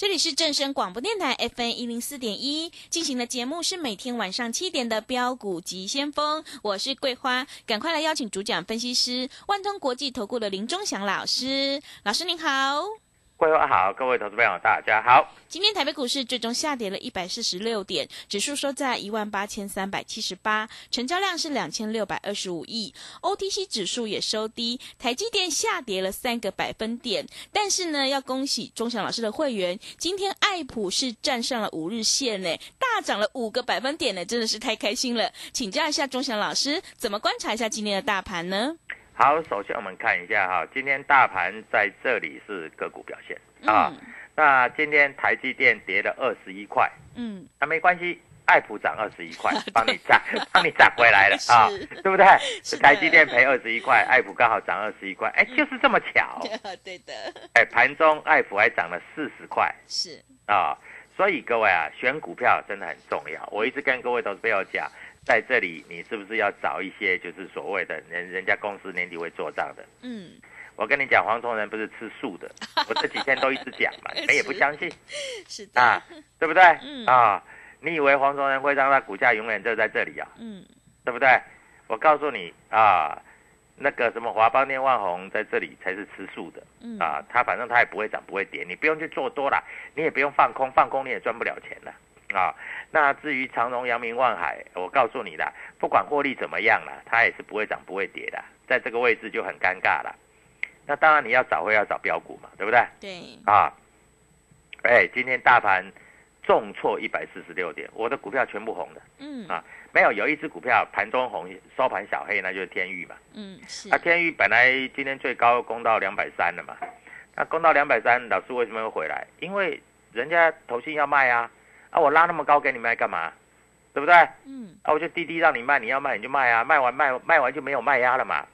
这里是正声广播电台 FN 一零四点一进行的节目是每天晚上七点的标股急先锋，我是桂花，赶快来邀请主讲分析师万通国际投顾的林忠祥老师，老师您好。桂花好，各位投资朋友大家好。今天台北股市最终下跌了一百四十六点，指数收在一万八千三百七十八，成交量是两千六百二十五亿。OTC 指数也收低，台积电下跌了三个百分点。但是呢，要恭喜钟祥老师的会员，今天爱普是站上了五日线呢，大涨了五个百分点呢，真的是太开心了。请教一下钟祥老师，怎么观察一下今天的大盘呢？好，首先我们看一下哈，今天大盘在这里是个股表现啊。那今天台积电跌了二十一块，嗯，那没关系，爱普涨二十一块，帮你涨，帮你涨 回来了 啊，对不对？台积电赔二十一块，爱普刚好涨二十一块，哎，就是这么巧。对的。哎，盘中爱普还涨了四十块，是啊，所以各位啊，选股票真的很重要。我一直跟各位投资朋友讲。在这里，你是不是要找一些就是所谓的人人家公司年底会做账的？嗯，我跟你讲，黄崇仁不是吃素的，我这几天都一直讲嘛，你们也不相信，是的啊，对不对？嗯啊，你以为黄崇仁会让他股价永远就在这里啊？嗯，对不对？我告诉你啊，那个什么华邦电、万宏在这里才是吃素的，嗯啊，它反正它也不会涨不会跌，你不用去做多了，你也不用放空，放空你也赚不了钱了。啊，那至于长荣、阳明、万海，我告诉你啦，不管获利怎么样啦，它也是不会涨不会跌的，在这个位置就很尴尬了。那当然你要找会要找标股嘛，对不对？对，啊，哎，今天大盘重挫一百四十六点，我的股票全部红的，嗯啊没有有一只股票盘中红，收盘小黑，那就是天域嘛。嗯是啊，天域本来今天最高攻到两百三了嘛，那攻到两百三，老师为什么会回来？因为人家投信要卖啊。啊，我拉那么高给你卖干嘛？对不对？嗯啊，我就滴滴让你卖，你要卖你就卖啊，卖完卖卖完就没有卖压了嘛，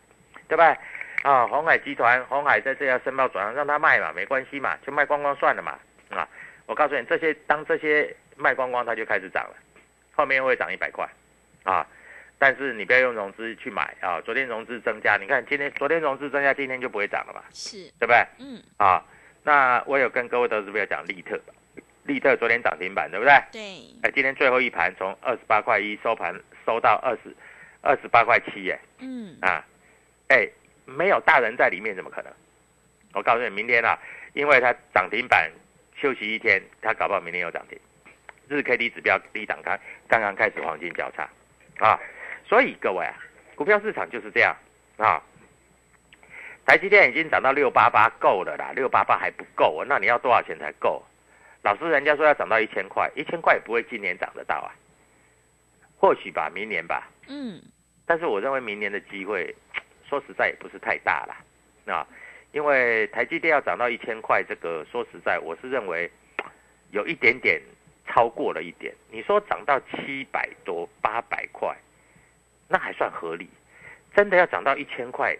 对不对？啊，红海集团，红海在这要申报转让，让他卖嘛，没关系嘛，就卖光光算了嘛。啊，我告诉你，这些当这些卖光光，它就开始涨了，后面会涨一百块，啊，但是你不要用融资去买啊。昨天融资增加，你看今天昨天融资增加，今天就不会涨了嘛，是对不对？嗯啊，那我有跟各位投资朋友讲利特，利特昨天涨停板，对不对？对哎，今天最后一盘从二十八块一收盘收到二十二十八块七，耶嗯啊，哎，没有大人在里面怎么可能？我告诉你，明天啊，因为它涨停板休息一天，它搞不好明天又涨停。日 K D 指标低档开，刚刚开始黄金交叉啊，所以各位啊，股票市场就是这样啊。台积电已经涨到六八八够了啦，六八八还不够，那你要多少钱才够？老师，人家说要涨到一千块，一千块也不会今年涨得到啊，或许吧，明年吧。嗯但是我认为明年的机会，说实在也不是太大了，啊，因为台积电要涨到一千块，这个说实在，我是认为有一点点超过了一点。你说涨到七百多、八百块，那还算合理。真的要涨到一千块，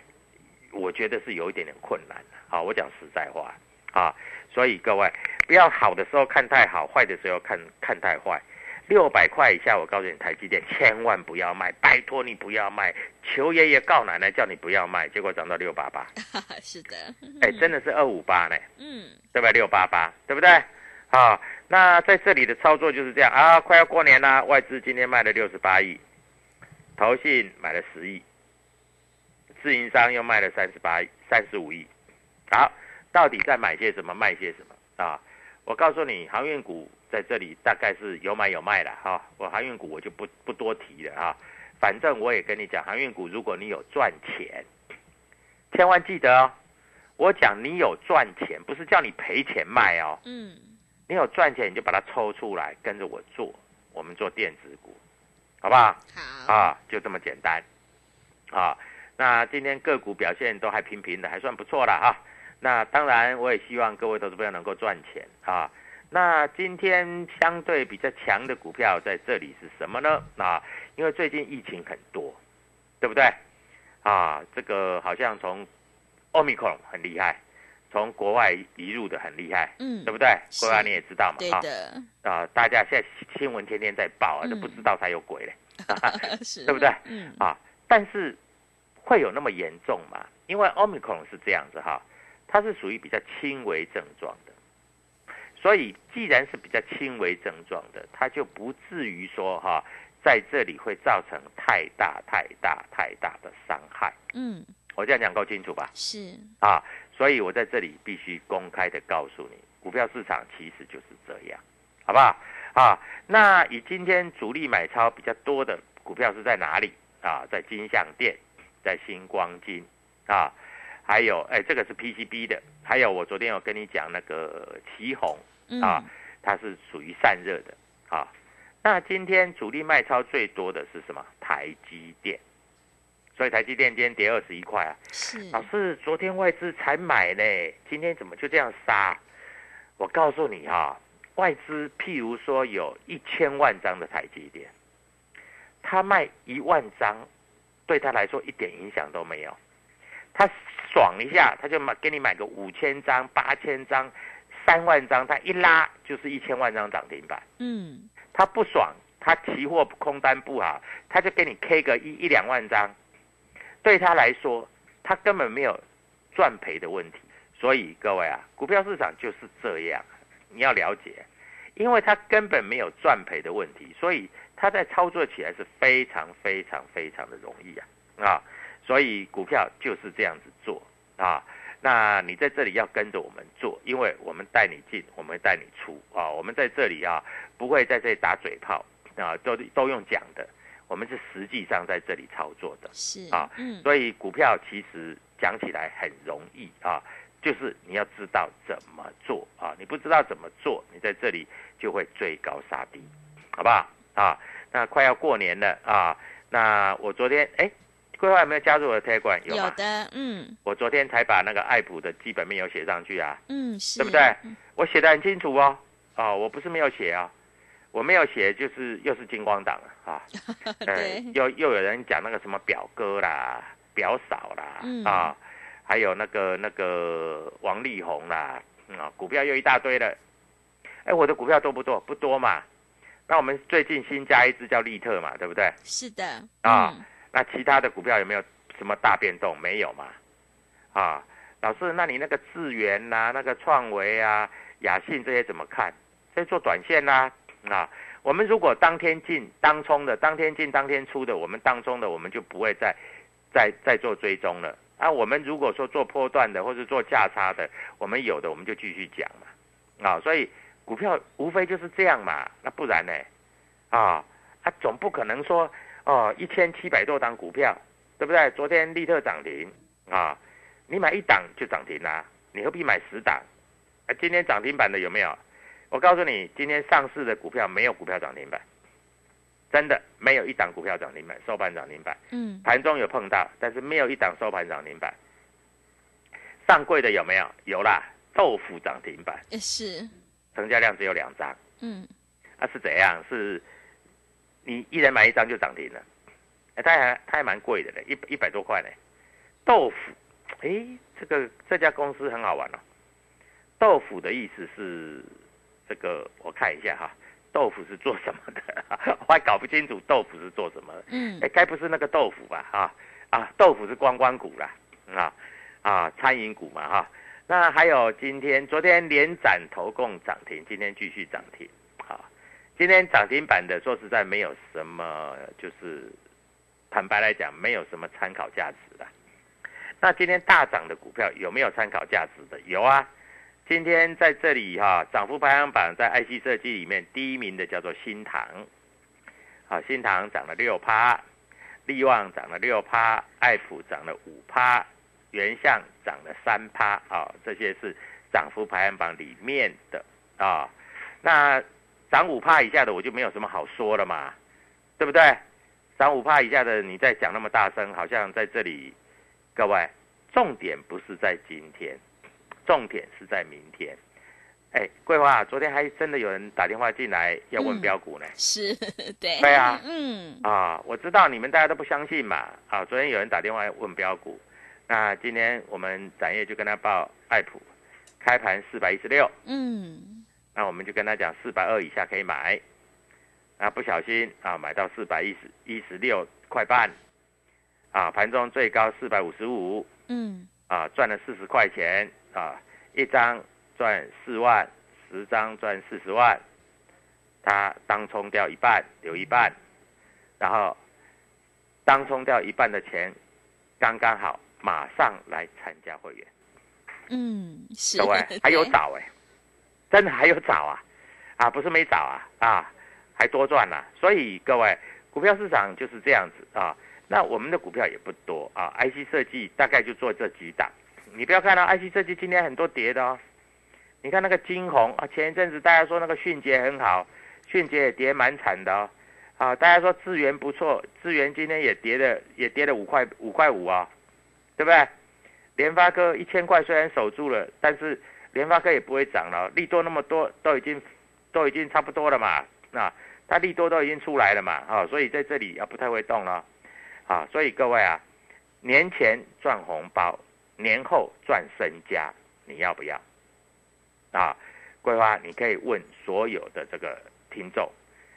我觉得是有一点点困难的。好，我讲实在话啊，所以各位不要好的时候看太好，坏的时候看看太坏。六百块以下，我告诉你，台积电千万不要卖，拜托你不要卖，求爷爷告奶奶叫你不要卖，结果涨到六八八，是的，哎，真的是二五八呢，嗯，对吧？六八八，对不对？啊，那在这里的操作就是这样啊，快要过年啦，外资今天卖了六十八亿，投信买了十亿，自营商又卖了三十八亿、三十五亿，好，到底在买些什么，卖些什么啊？我告诉你，航运股在这里大概是有买有卖了哈。我航运股我就不不多提了哈。反正我也跟你讲，航运股如果你有赚钱，千万记得哦。我讲你有赚钱，不是叫你赔钱卖哦。嗯，你有赚钱，你就把它抽出来，跟着我做。我们做电子股，好不好？好，啊，就这么简单。啊，那今天个股表现都还平平的，还算不错了哈。那当然，我也希望各位投资朋友能够赚钱啊。那今天相对比较强的股票在这里是什么呢？啊，因为最近疫情很多，对不对？啊，这个好像从 Omicron 很厉害，从国外移入的很厉害，嗯对不对？是国外你也知道嘛，啊对的，啊，大家现在新闻天天在报啊，嗯都不知道才有鬼嘞。是，对不对嗯，啊，但是会有那么严重吗？因为 Omicron 是这样子哈，它是属于比较轻微症状的，所以既然是比较轻微症状的，它就不至于说哈，在这里会造成太大太大太大的伤害。嗯，我这样讲够清楚吧？是，啊，所以我在这里必须公开的告诉你，股票市场其实就是这样，好不好？啊，那以今天主力买超比较多的股票是在哪里啊？在金相店，在星光金啊，还有哎，这个是 PCB 的，还有我昨天有跟你讲那个旗红嗯，啊，它是属于散热的啊。那今天主力卖超最多的是什么？台积电，所以台积电今天跌二十一块啊。是，老师，昨天外资才买呢，今天怎么就这样杀？我告诉你哈、外资譬如说有一千万张的台积电，他卖一万张，对他来说一点影响都没有。他爽一下，他就买给你买个五千张、八千张、三万张，他一拉就是一千万张涨停板。嗯，他不爽，他期货空单不好，他就给你 K 个一一两万张，对他来说，他根本没有赚赔的问题。所以各位啊，股票市场就是这样，你要了解，因为他根本没有赚赔的问题，所以他在操作起来是非常非常非常的容易啊啊！所以股票就是这样子做啊。那你在这里要跟着我们做，因为我们带你进，我们带你出啊。我们在这里啊，不会在这里打嘴炮啊，都都用讲的，我们是实际上在这里操作的。是，啊嗯，所以股票其实讲起来很容易啊，就是你要知道怎么做啊，你不知道怎么做，你在这里就会追高杀低，好不好？啊，那快要过年了啊，那我昨天哎，规划有没有加入我的？有吗？有的，嗯我昨天才把那个爱普的基本面有写上去啊，嗯，是，对不对？我写的很清楚哦，哦，我不是没有写啊、我没有写就是又是金光党了啊，呃对，又又有人讲那个什么表哥啦、表嫂啦，嗯啊，还有那个那个王力宏啦，嗯啊，股票又一大堆了。哎，我的股票多不多？不多嘛。那我们最近新加一只叫利特嘛，对不对？是的，啊嗯那其他的股票有没有什么大变动？没有嘛？啊，老师，那你那个智源呐、那个创维啊、雅信这些怎么看？在做短线啦、啊，啊我们如果当天进当冲的，当天进当天出的，我们当中的我们就不会再再再做追踪了。啊，我们如果说做波段的或者做价差的，我们有的我们就继续讲嘛。啊，所以股票无非就是这样嘛，那不然呢？啊，啊，总不可能说哦，一千七百多档股票，对不对？昨天立特涨停啊，你买一档就涨停啦、你何必买十档？啊，今天涨停板的有没有？我告诉你，今天上市的股票没有股票涨停板，真的没有一档股票涨停板，收盘涨停板，嗯，盘中有碰到，但是没有一档收盘涨停板。上柜的有没有？有啦，豆腐涨停板，也是，成交量只有两张。嗯，那、是怎样？是你一人买一张就涨停了，哎，它还它还蛮贵的嘞，一一百多块嘞。豆腐，诶，这个这家公司很好玩哦。豆腐的意思是这个，我看一下哈，豆腐是做什么的？我还搞不清楚豆腐是做什么。嗯哎，该不是那个豆腐吧？啊啊，豆腐是观光股啦，啊啊，餐饮股嘛哈。那还有今天、昨天连涨投共涨停，今天继续涨停。啊，今天涨停板的，说实在没有什么，就是坦白来讲，没有什么参考价值的。那今天大涨的股票有没有参考价值的？有啊。今天在这里哈、涨幅排行榜在 IC 设计里面第一名的叫做新唐，啊，新唐涨了六趴，利旺涨了六趴，爱普涨了五趴，原相涨了三趴啊，这些是涨幅排行榜里面的啊。那涨五趴以下的我就没有什么好说了嘛，对不对？涨五趴以下的你再讲那么大声，好像在这里，各位，重点不是在今天，重点是在明天。哎，桂花，昨天还真的有人打电话进来要问嗯标股呢。是，对，对啊。嗯。啊，我知道你们大家都不相信嘛。啊，昨天有人打电话问标股，那今天我们展业就跟他报爱普，开盘四百一十六，嗯。那我们就跟他讲四百二以下可以买，啊，不小心啊买到四百一十一十六块半，啊，盘中最高四百五十五，嗯。啊，赚了四十块钱啊，一张赚四万，十张赚四十万，他当冲掉一半，留一半，然后当冲掉一半的钱，刚刚好，马上来参加会员，嗯，是，各位还有对找哎、真的还有找啊，啊，不是没找啊，啊，还多赚了、所以各位，股票市场就是这样子啊。那我们的股票也不多啊，IC 设计大概就做这几档。你不要看到 IC 设计今天很多跌的哦，你看那个金红啊，前一阵子大家说那个迅捷很好，迅捷也跌蛮惨的哦。啊，大家说智源不错，智源今天也跌了，也跌了五块五块五啊，对不对？联发科一千块虽然守住了，但是联发科也不会涨了，利多那么多，都已经都已经差不多了嘛，那它利多都已经出来了嘛，啊，所以在这里啊不太会动了，啊，所以各位啊，年前赚红包，年后赚身家，你要不要？啊，桂花，你可以问所有的这个听众，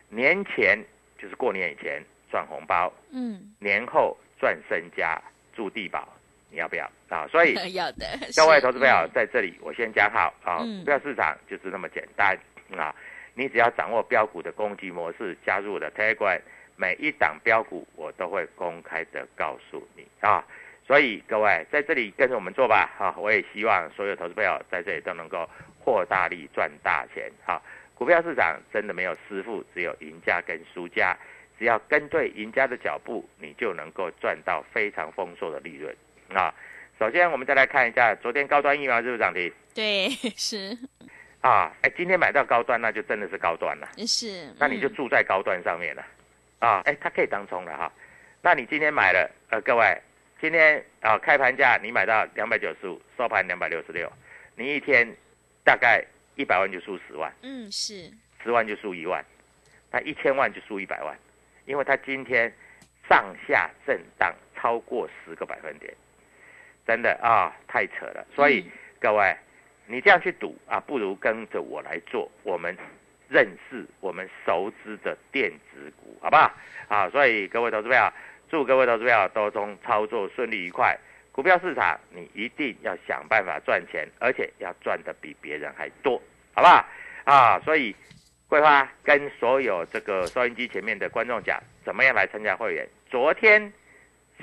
年前就是过年以前赚红包，嗯，年后赚身家住地保，你要不要啊？所以 要的，各位投资朋友嗯，在这里我先讲好啊，嗯股票市场就是那么简单啊，你只要掌握标股的攻击模式，加入我的 Telegram，每一档标股我都会公开的告诉你啊。所以各位在这里跟着我们做吧，啊，我也希望所有投资朋友在这里都能够获大利赚大钱啊。股票市场真的没有师傅，只有赢家跟输家。只要跟对赢家的脚步，你就能够赚到非常丰硕的利润啊。首先，我们再来看一下昨天高端疫苗是不是涨停对，是啊？哎，今天买到高端，那就真的是高端了，是，那你就嗯住在高端上面了啊。哎，它可以当冲了哈。那你今天买了，呃，各位，今天啊开盘价你买到两百九十五，收盘两百六十六，你一天大概一百万就输十万，嗯是，十万就输一万，那一千万就输一百万，因为它今天上下震荡超过十个百分点，真的啊，太扯了。所以、嗯各位，你这样去赌啊，不如跟着我来做，我们认识我们熟知的电子股，好不好？啊，所以各位投资朋友，祝各位投资朋友都中操作顺利愉快。股票市场你一定要想办法赚钱，而且要赚的比别人还多，好不好？啊，所以桂花跟所有这个收音机前面的观众讲，怎么样来参加会员？昨天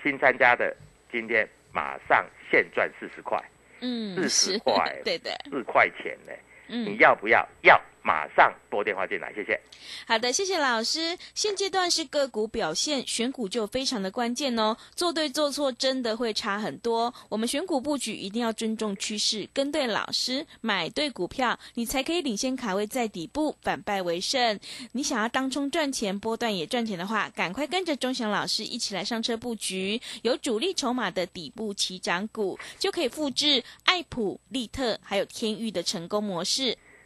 新参加的，今天马上现赚四十块，嗯40是块 对的，四块钱呢，你嗯，要不要？要，马上拨电话进来，谢谢。好的，谢谢老师。现阶段是个股表现，选股就非常的关键哦。做对做错真的会差很多。我们选股布局一定要尊重趋势，跟对老师，买对股票，你才可以领先卡位在底部，反败为胜。你想要当冲赚钱，波段也赚钱的话，赶快跟着钟祥老师一起来上车布局，有主力筹码的底部起涨股，就可以复制爱普、利特还有天域的成功模式。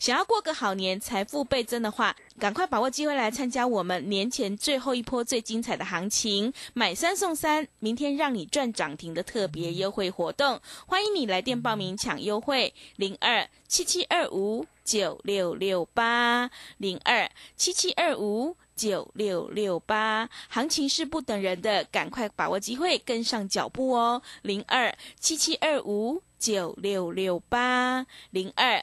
想要过个好年，财富倍增的话，赶快把握机会来参加我们年前最后一波最精彩的行情，买三送三，明天让你赚涨停的特别优惠活动，欢迎你来电报名抢优惠，零二七七二五九六六八，零二七七二五九六六八，行情是不等人的，赶快把握机会，跟上脚步哦，零二七七二五九六六八，零二。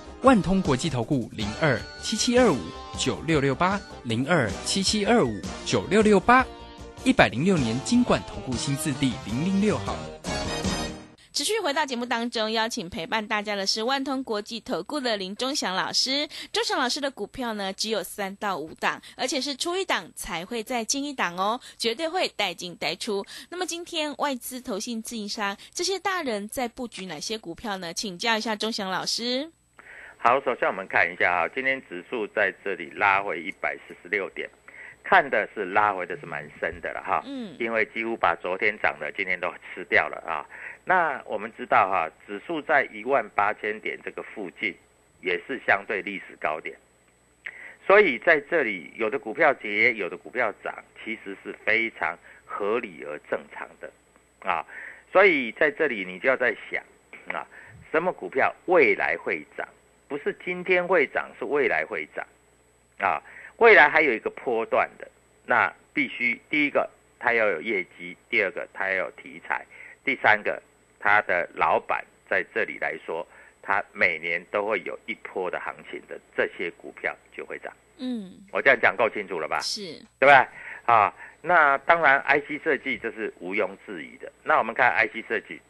万通国际投顾零二七七二五。九六六八零二七七二五九六六八，一百零六年金管投顾新字第零零六号。持续回到节目当中，邀请陪伴大家的是万通国际投顾的林忠祥老师。忠祥老师的股票呢，只有三到五档，而且是出一档才会再进一档哦，绝对会带进带出。那么今天外资、投信、自营商这些大人在布局哪些股票呢？请教一下忠祥老师。好，首先我们看一下啊，今天指数在这里拉回一百四十六点，看的是拉回的是蛮深的了哈，嗯，因为几乎把昨天涨的今天都吃掉了啊。那我们知道哈，指数在一万八千点这个附近也是相对历史高点，所以在这里有的股票跌，有的股票涨，其实是非常合理而正常的啊。所以在这里你就要在想啊，什么股票未来会涨？不是今天会涨，是未来会涨，啊，未来还有一个波段的，那必须第一个它要有业绩，第二个它要有题材，第三个它的老板在这里来说，它每年都会有一波的行情的，这些股票就会涨。嗯，我这样讲够清楚了吧？是，对吧？啊，那当然 IC 设计这是毋庸置疑的。那我们看 IC 设计。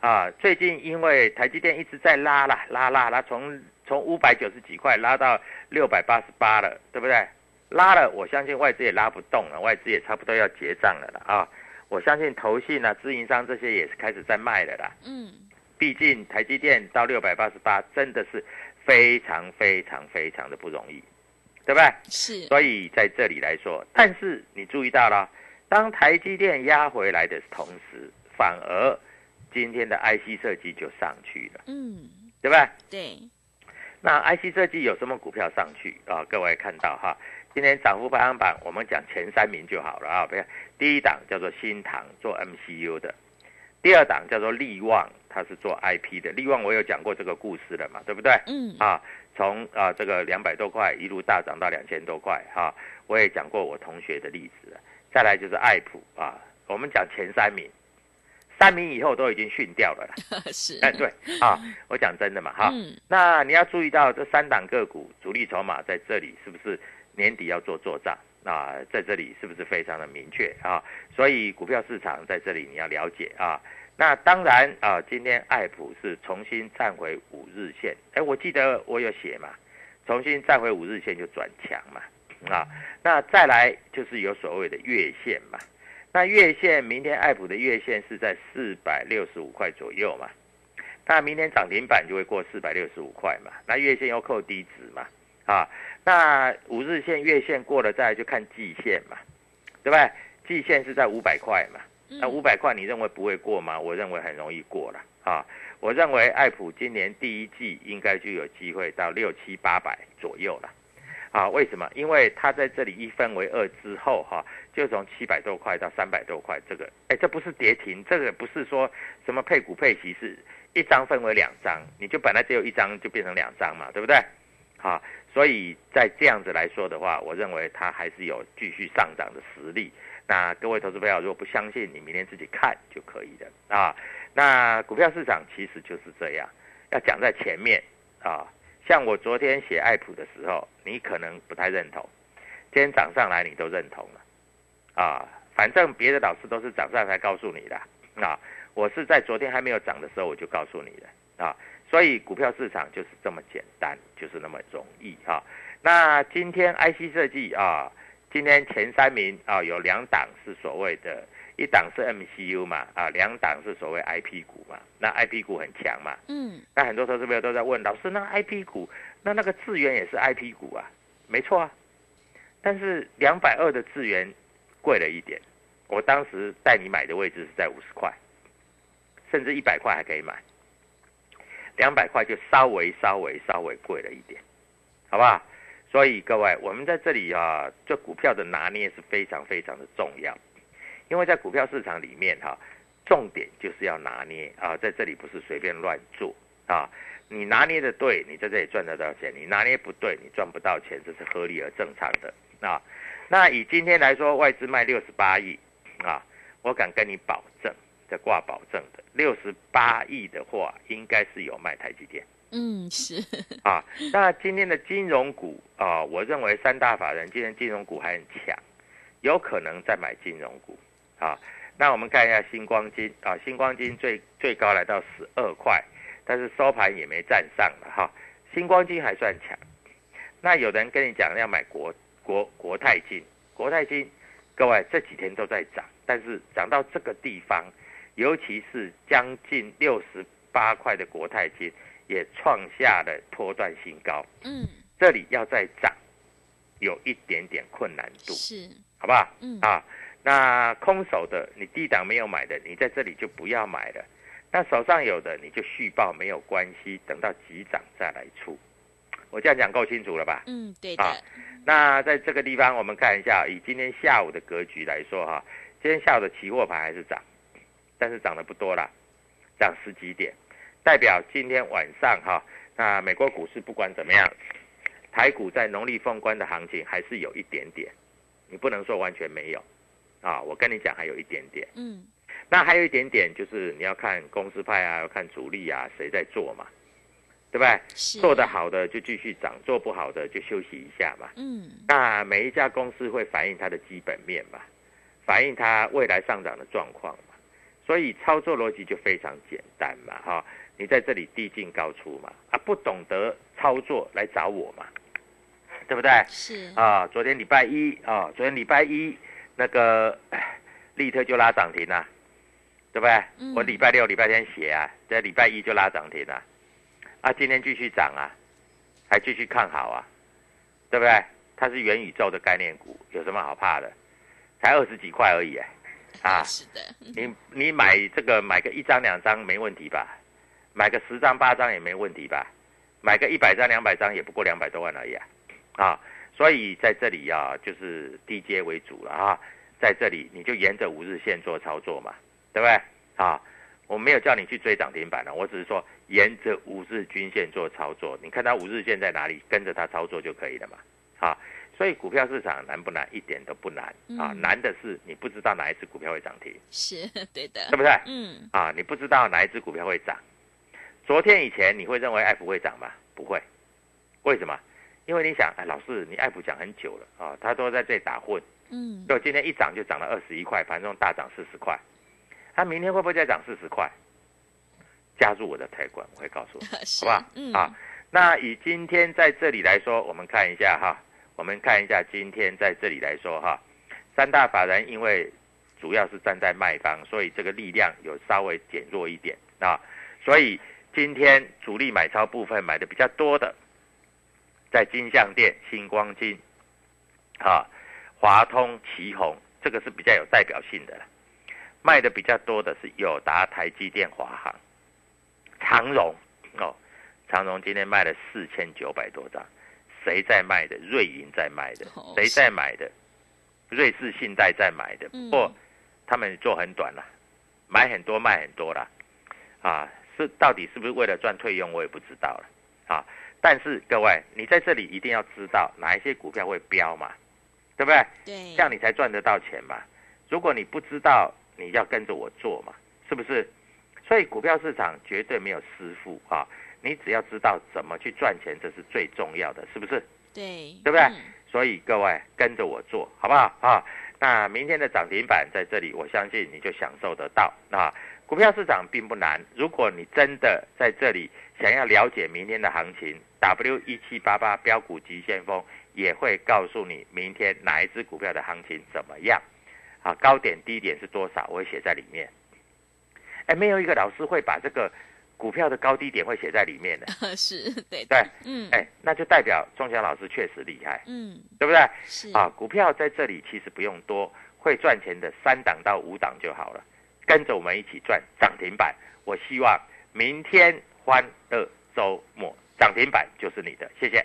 啊，最近因为台积电一直在拉啦，拉拉拉，从从五百九十几块拉到六百八十八了，对不对？拉了，我相信外资也拉不动了，外资也差不多要结账了啦啊！我相信投信啊、自营商这些也是开始在卖了啦。嗯，毕竟台积电到六百八十八真的是非常非常非常的不容易，对不对？是。所以在这里来说，但是你注意到了，当台积电压回来的同时，反而。今天的 IC 设计就上去了，嗯，对吧？对。那 IC 设计有什么股票上去啊？各位看到哈，今天涨幅排行榜，我们讲前三名就好了啊。不要，第一档叫做新唐，做 MCU 的；第二档叫做利旺，它是做 IP 的。利旺我有讲过这个故事了嘛，对不对？嗯。啊，从啊这个两百多块一路大涨到两千多块哈，我也讲过我同学的例子了。再来就是爱普啊，我们讲前三名。三名以后都已经训掉了啦。是，哎，对啊，我讲真的嘛，哈，那你要注意到这三档个股主力筹码在这里是不是年底要做做账啊？在这里是不是非常的明确啊？所以股票市场在这里你要了解啊。那当然啊，今天爱普是重新站回五日线，哎，我记得我有写嘛，重新站回五日线就转强嘛，啊，那再来就是有所谓的月线嘛。那月线明天爱普的月线是在四百六十五块左右嘛？那明天涨停板就会过四百六十五块嘛？那月线要扣低值嘛？啊，那五日线、月线过了再就看季线嘛，对不对？季线是在五百块嘛？那五百块你认为不会过吗？我认为很容易过了啊！我认为爱普今年第一季应该就有机会到六七八百左右了。啊，为什么？因为它在这里一分为二之后，哈，就从七百多块到三百多块，这个，哎，这不是跌停，这个不是说什么配股配息，是一张分为两张，你就本来只有一张，就变成两张嘛，对不对？好，所以在这样子来说的话，我认为它还是有继续上涨的实力。那各位投资朋友，如果不相信，你明天自己看就可以的啊。那股票市场其实就是这样，要讲在前面啊。像我昨天写爱普的时候，你可能不太认同，今天涨上来你都认同了，啊，反正别的老师都是涨上才告诉你的，啊，我是在昨天还没有涨的时候我就告诉你的，啊，所以股票市场就是这么简单，就是那么容易哈。那今天 IC 设计啊，今天前三名啊有两档是所谓的。一档是 MCU 嘛，啊，两档是所谓 IP 股嘛，那 IP 股很强嘛，嗯，那很多投资朋友都在问老师，那 IP 股，那那个智源也是 IP 股啊，没错啊，但是两百二的智源贵了一点，我当时带你买的位置是在五十块，甚至一百块还可以买，两百块就稍微稍微稍微贵了一点，好不好？所以各位，我们在这里啊，这股票的拿捏是非常非常的重要。因为在股票市场里面哈，重点就是要拿捏啊，在这里不是随便乱做啊。你拿捏的对，你在这里赚得到钱；你拿捏不对，你赚不到钱，这是合理而正常的啊。那以今天来说，外资卖六十八亿啊，我敢跟你保证，在挂保证的六十八亿的话，应该是有卖台积电。嗯，是啊。那今天的金融股啊，我认为三大法人今天金融股还很强，有可能再买金融股。啊，那我们看一下星光金啊，星光金最最高来到十二块，但是收盘也没站上了哈。星光金还算强。那有人跟你讲要买国国国泰金，国泰金，各位这几天都在涨，但是涨到这个地方，尤其是将近六十八块的国泰金，也创下了波段新高。嗯，这里要再涨，有一点点困难度，是，好不好？嗯啊。那空手的，你低档没有买的，你在这里就不要买了。那手上有的，你就续报没有关系，等到急涨再来出。我这样讲够清楚了吧？嗯，对的。啊，那在这个地方，我们看一下，以今天下午的格局来说，哈，今天下午的期货盘还是涨，但是涨得不多啦，涨十几点，代表今天晚上哈，那美国股市不管怎么样，台股在农历封关的行情还是有一点点，你不能说完全没有。啊，我跟你讲，还有一点点，嗯，那还有一点点就是你要看公司派啊，要看主力啊，谁在做嘛，对不对？做得好的就继续涨，做不好的就休息一下嘛。嗯，那每一家公司会反映它的基本面嘛，反映它未来上涨的状况嘛，所以操作逻辑就非常简单嘛，哈，你在这里低进高出嘛，啊，不懂得操作来找我嘛，对不对？是啊，昨天礼拜一啊，昨天礼拜一。那个 利特就拉涨停了，对不对？我礼拜六、礼拜天写啊，在礼拜一就拉涨停了，啊，今天继续涨啊，还继续看好啊，对不对？它是元宇宙的概念股，有什么好怕的？才二十几块而已，啊，是的，你你买这个买个一张两张没问题吧？买个十张八张也没问题吧？买个一百张两百张也不过两百多万而已啊，啊。所以在这里呀，就是低阶为主了啊，在这里你就沿着五日线做操作嘛，对不对？啊，我没有叫你去追涨停板了，我只是说沿着五日均线做操作，你看它五日线在哪里，跟着它操作就可以了嘛。啊，所以股票市场难不难？一点都不难啊，难的是你不知道哪一只股票会涨停，是 对的，对不对？嗯，啊，你不知道哪一只股票会涨，昨天以前你会认为爱普会涨吗？不会，为什么？因为你想，哎，老师，你爱普讲很久了啊，他都在这里打混，嗯，就今天一涨就涨了二十一块，盘中大涨四十块，他明天会不会再涨四十块？加入我的台管，我会告诉你，好不好？嗯，啊，那以今天在这里来说，我们看一下哈，我们看一下今天在这里来说哈，三大法人因为主要是站在卖方，所以这个力量有稍微减弱一点啊，所以今天主力买超部分买的比较多的。在金相店、星光金，啊，华通、旗宏，这个是比较有代表性的了。卖的比较多的是友达、台积电、华航、长荣哦。长荣今天卖了四千九百多张，谁在卖的？瑞银在卖的，谁在买的？瑞士信贷在买的，不过他们做很短了，买很多卖很多了，啊，是到底是不是为了赚退用？我也不知道了，啊。但是各位，你在这里一定要知道哪一些股票会飙嘛，对不对？对，这样你才赚得到钱嘛。如果你不知道，你要跟着我做嘛，是不是？所以股票市场绝对没有师傅啊，你只要知道怎么去赚钱，这是最重要的，是不是？对，对不对嗯所以各位跟着我做好不好啊？那明天的涨停板在这里，我相信你就享受得到啊。股票市场并不难，如果你真的在这里想要了解明天的行情，W 一七八八标股急先锋也会告诉你明天哪一只股票的行情怎么样。啊，高点低点是多少，我会写在里面。哎，没有一个老师会把这个股票的高低点会写在里面的，是对对，嗯。哎，那就代表钟祥老师确实厉害，嗯。对不对？是。啊，股票在这里其实不用多，会赚钱的三档到五档就好了，跟着我们一起赚涨停板。我希望明天欢乐周末涨停板就是你的，谢谢。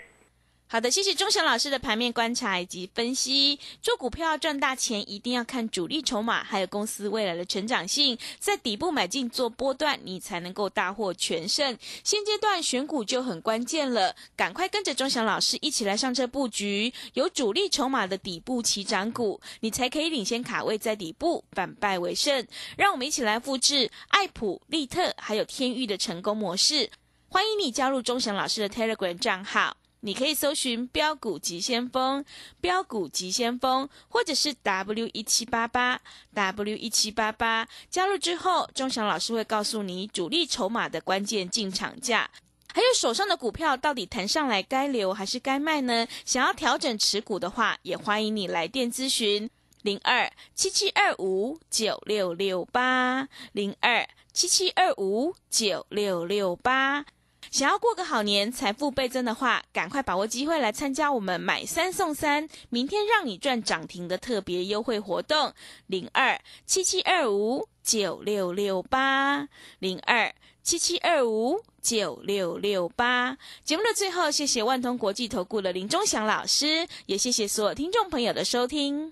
好的，谢谢钟祥老师的盘面观察以及分析。做股票赚大钱，一定要看主力筹码，还有公司未来的成长性，在底部买进做波段，你才能够大获全胜。现阶段选股就很关键了，赶快跟着钟祥老师一起来上车布局，有主力筹码的底部起涨股，你才可以领先卡位在底部，反败为胜。让我们一起来复制爱普、利特还有天域的成功模式。欢迎你加入钟祥老师的 Telegram 账号。你可以搜寻标股急先锋、标股急先锋，或者是 W 一七八八 W 一七八八。加入之后，钟祥老师会告诉你主力筹码的关键进场价。还有手上的股票到底弹上来该留还是该卖呢？想要调整持股的话，也欢迎你来电咨询零二七七二五九六六八零二七七二五九六六八。想要过个好年，财富倍增的话，赶快把握机会来参加我们买三送三，明天让你赚涨停的特别优惠活动，零二七七二五九六六八零二七七二五九六六八。节目的最后，谢谢万通国际投顾的林忠祥老师，也谢谢所有听众朋友的收听。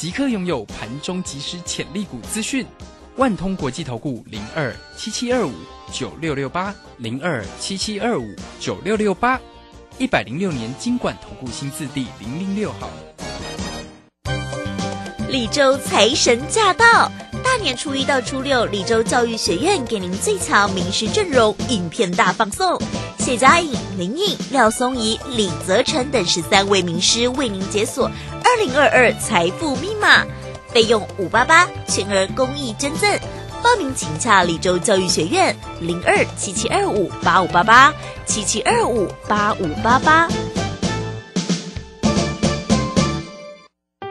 即刻拥有盘中即时潜力股资讯。万通国际投顾零二七七二五九六六八零二七七二五九六六八，一百零六年经管投顾新字第零零六号。李州财神驾到！大年初一到初六，李州教育学院给您最强名师阵容影片大放送，谢佳颖、林颖、廖松怡、李泽成等十三位名师为您解锁二零二二财富密码，费用五八八，全额公益捐赠。报名请洽李州教育学院零二七七二五八五八八七七二五八五八八。